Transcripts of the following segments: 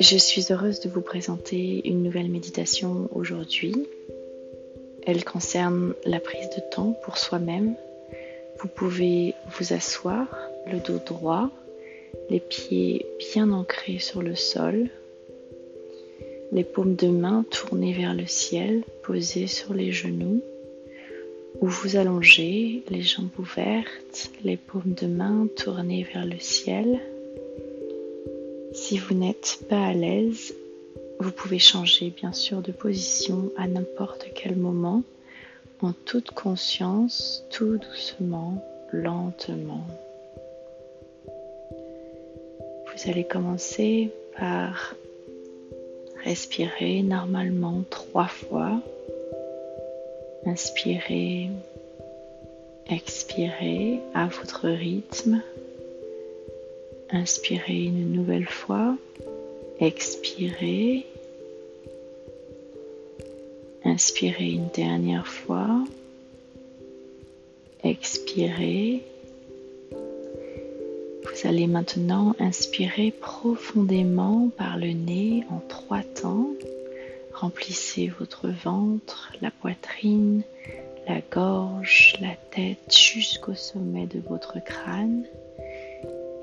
Je suis heureuse de vous présenter une nouvelle méditation aujourd'hui. Elle concerne la prise de temps pour soi-même. Vous pouvez vous asseoir, le dos droit, les pieds bien ancrés sur le sol, les paumes de main tournées vers le ciel, posées sur les genoux, ou vous allongez, les jambes ouvertes, les paumes de main tournées vers le ciel. Si vous n'êtes pas à l'aise, vous pouvez changer bien sûr de position à n'importe quel moment, en toute conscience, tout doucement, lentement. Vous allez commencer par respirer normalement trois fois. Inspirez, expirez à votre rythme. Inspirez une nouvelle fois. Expirez. Inspirez une dernière fois. Expirez. Vous allez maintenant inspirer profondément par le nez en trois temps. Remplissez votre ventre, la poitrine, la gorge, la tête jusqu'au sommet de votre crâne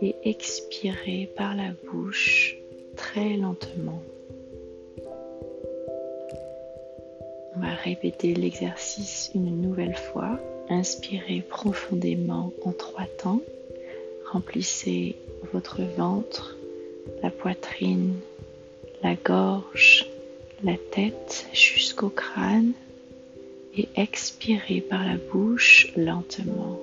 et expirez par la bouche très lentement. On va répéter l'exercice une nouvelle fois. Inspirez profondément en trois temps. Remplissez votre ventre, la poitrine, la gorge, la tête jusqu'au crâne et expirez par la bouche lentement.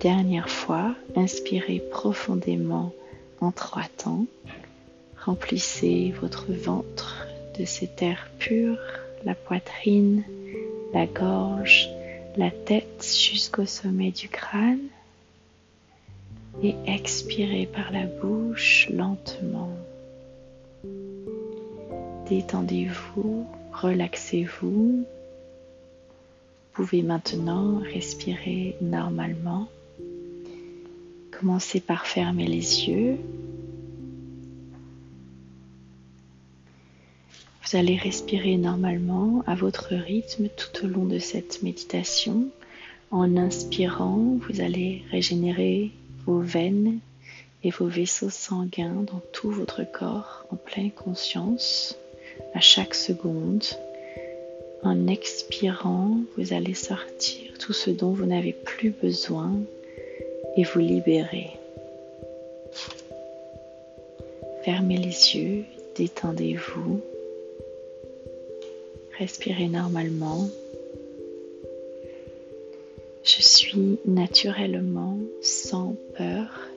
Dernière fois, inspirez profondément en trois temps. Remplissez votre ventre de cet air pur, la poitrine, la gorge, la tête jusqu'au sommet du crâne. Et expirez par la bouche lentement. Détendez-vous, relaxez-vous. Vous pouvez maintenant respirer normalement. Commencez par fermer les yeux. Vous allez respirer normalement à votre rythme tout au long de cette méditation. En inspirant, vous allez régénérer vos veines et vos vaisseaux sanguins dans tout votre corps en pleine conscience à chaque seconde. En expirant, vous allez sortir tout ce dont vous n'avez plus besoin et vous libérez. Fermez les yeux, détendez-vous, respirez normalement. Je suis naturellement sans peur.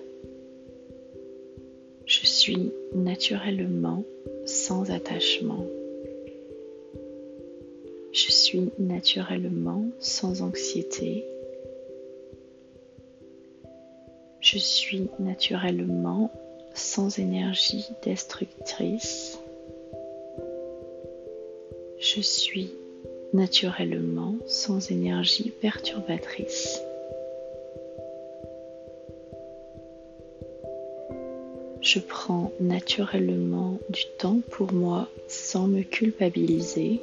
Je suis naturellement sans attachement. Je suis naturellement sans anxiété. Je suis naturellement sans énergie destructrice. Je suis naturellement sans énergie perturbatrice. Je prends naturellement du temps pour moi sans me culpabiliser.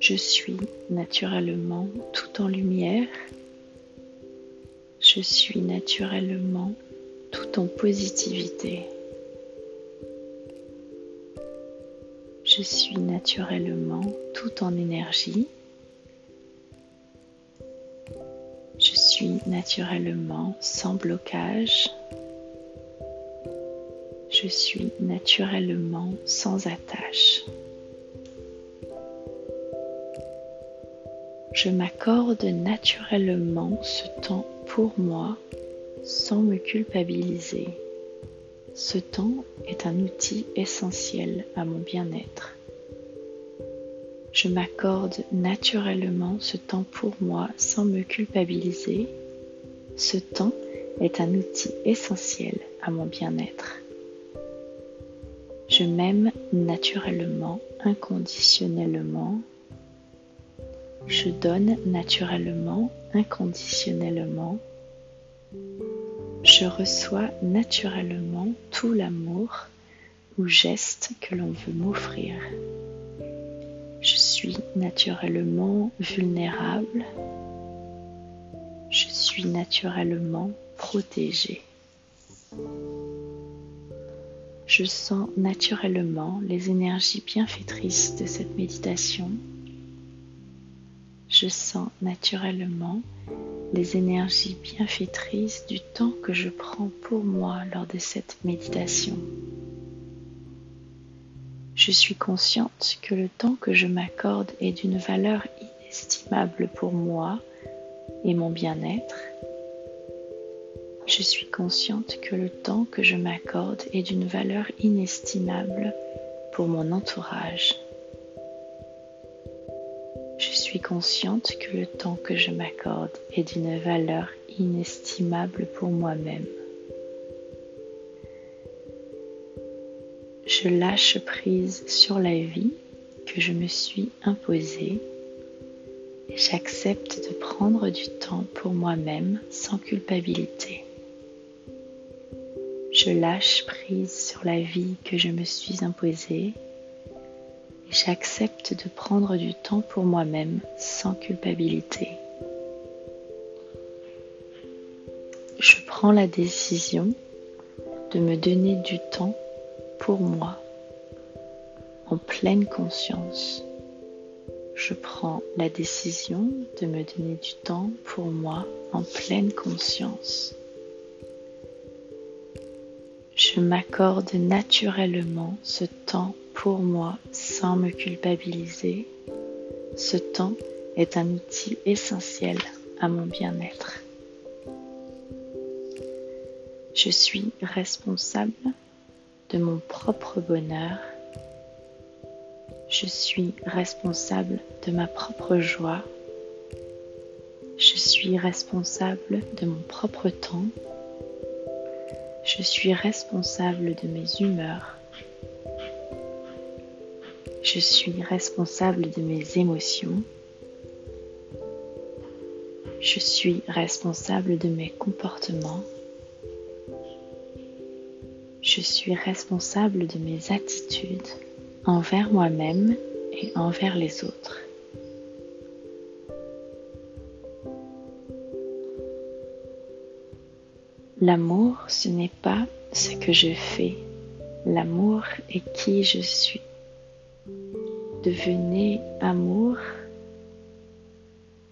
Je suis naturellement tout en lumière je suis naturellement tout en positivité. Je suis naturellement tout en énergie. Je suis naturellement sans blocage. Je suis naturellement sans attache. Je m'accorde naturellement ce temps pour moi sans me culpabiliser. Ce temps est un outil essentiel à mon bien-être. Je m'accorde naturellement ce temps pour moi sans me culpabiliser. Ce temps est un outil essentiel à mon bien-être. Je m'aime naturellement, inconditionnellement. Je donne naturellement, inconditionnellement. je reçois naturellement tout l'amour ou geste que l'on veut m'offrir. Je suis naturellement vulnérable. Je suis naturellement protégée. Je sens naturellement les énergies bienfaitrices de cette méditation. Je sens naturellement les énergies bienfaitrices du temps que je prends pour moi lors de cette méditation. Je suis consciente que le temps que je m'accorde est d'une valeur inestimable pour moi et mon bien-être je suis consciente que le temps que je m'accorde est d'une valeur inestimable pour mon entourage. Je suis consciente que le temps que je m'accorde est d'une valeur inestimable pour moi-même. Je lâche prise sur la vie que je me suis imposée et j'accepte de prendre du temps pour moi-même sans culpabilité. Je lâche prise sur la vie que je me suis imposée j'accepte de prendre du temps pour moi-même sans culpabilité. Je prends la décision de me donner du temps pour moi en pleine conscience. Je prends la décision de me donner du temps pour moi en pleine conscience. Je m'accorde naturellement ce temps pour moi sans me culpabiliser. Ce temps est un outil essentiel à mon bien-être. Je suis responsable de mon propre bonheur. Je suis responsable de ma propre joie. Je suis responsable de mon propre temps je suis responsable de mes humeurs. Je suis responsable de mes émotions. Je suis responsable de mes comportements. Je suis responsable de mes attitudes envers moi-même et envers les autres. L'amour, ce n'est pas ce que je fais. L'amour est qui je suis. Devenez amour.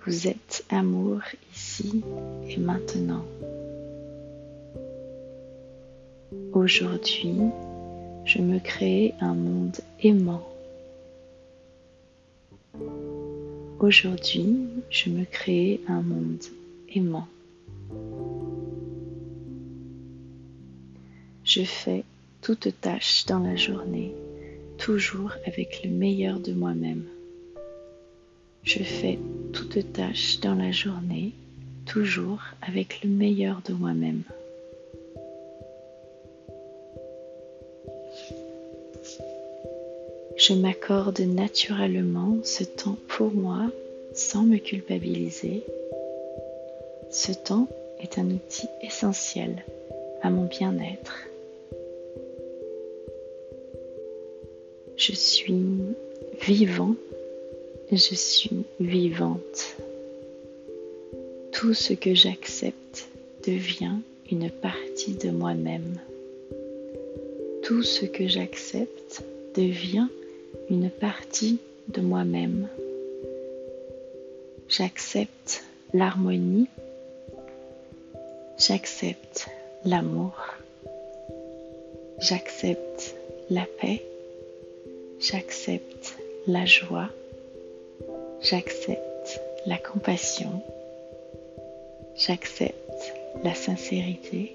Vous êtes amour ici et maintenant. Aujourd'hui, je me crée un monde aimant. Aujourd'hui, je me crée un monde aimant. Je fais toute tâche dans la journée, toujours avec le meilleur de moi-même. Je fais toute tâche dans la journée, toujours avec le meilleur de moi-même. Je m'accorde naturellement ce temps pour moi sans me culpabiliser. Ce temps est un outil essentiel à mon bien-être. Je suis vivant, je suis vivante. Tout ce que j'accepte devient une partie de moi-même. Tout ce que j'accepte devient une partie de moi-même. J'accepte l'harmonie, j'accepte l'amour, j'accepte la paix, J'accepte la joie. J'accepte la compassion. J'accepte la sincérité.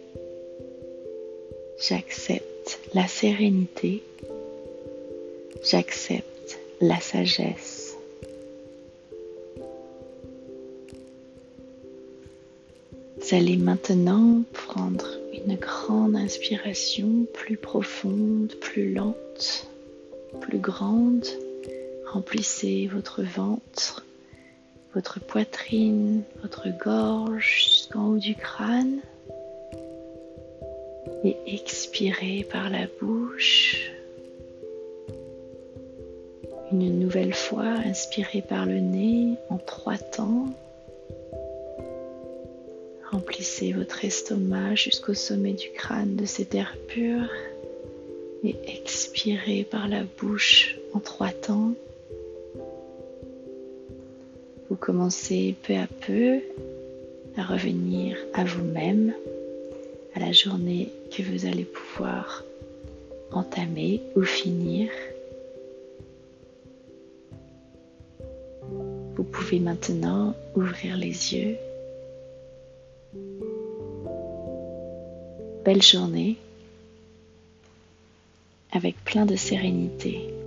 J'accepte la sérénité. J'accepte la sagesse. Vous allez maintenant prendre une grande inspiration plus profonde, plus lente plus grande. Remplissez votre ventre, votre poitrine, votre gorge jusqu'en haut du crâne. et expirez par la bouche. Une nouvelle fois, inspirez par le nez en trois temps. Remplissez votre estomac jusqu'au sommet du crâne de cet air pur et expirez par la bouche en trois temps. Vous commencez peu à peu à revenir à vous-même, à la journée que vous allez pouvoir entamer ou finir. Vous pouvez maintenant ouvrir les yeux. Belle journée avec plein de sérénité.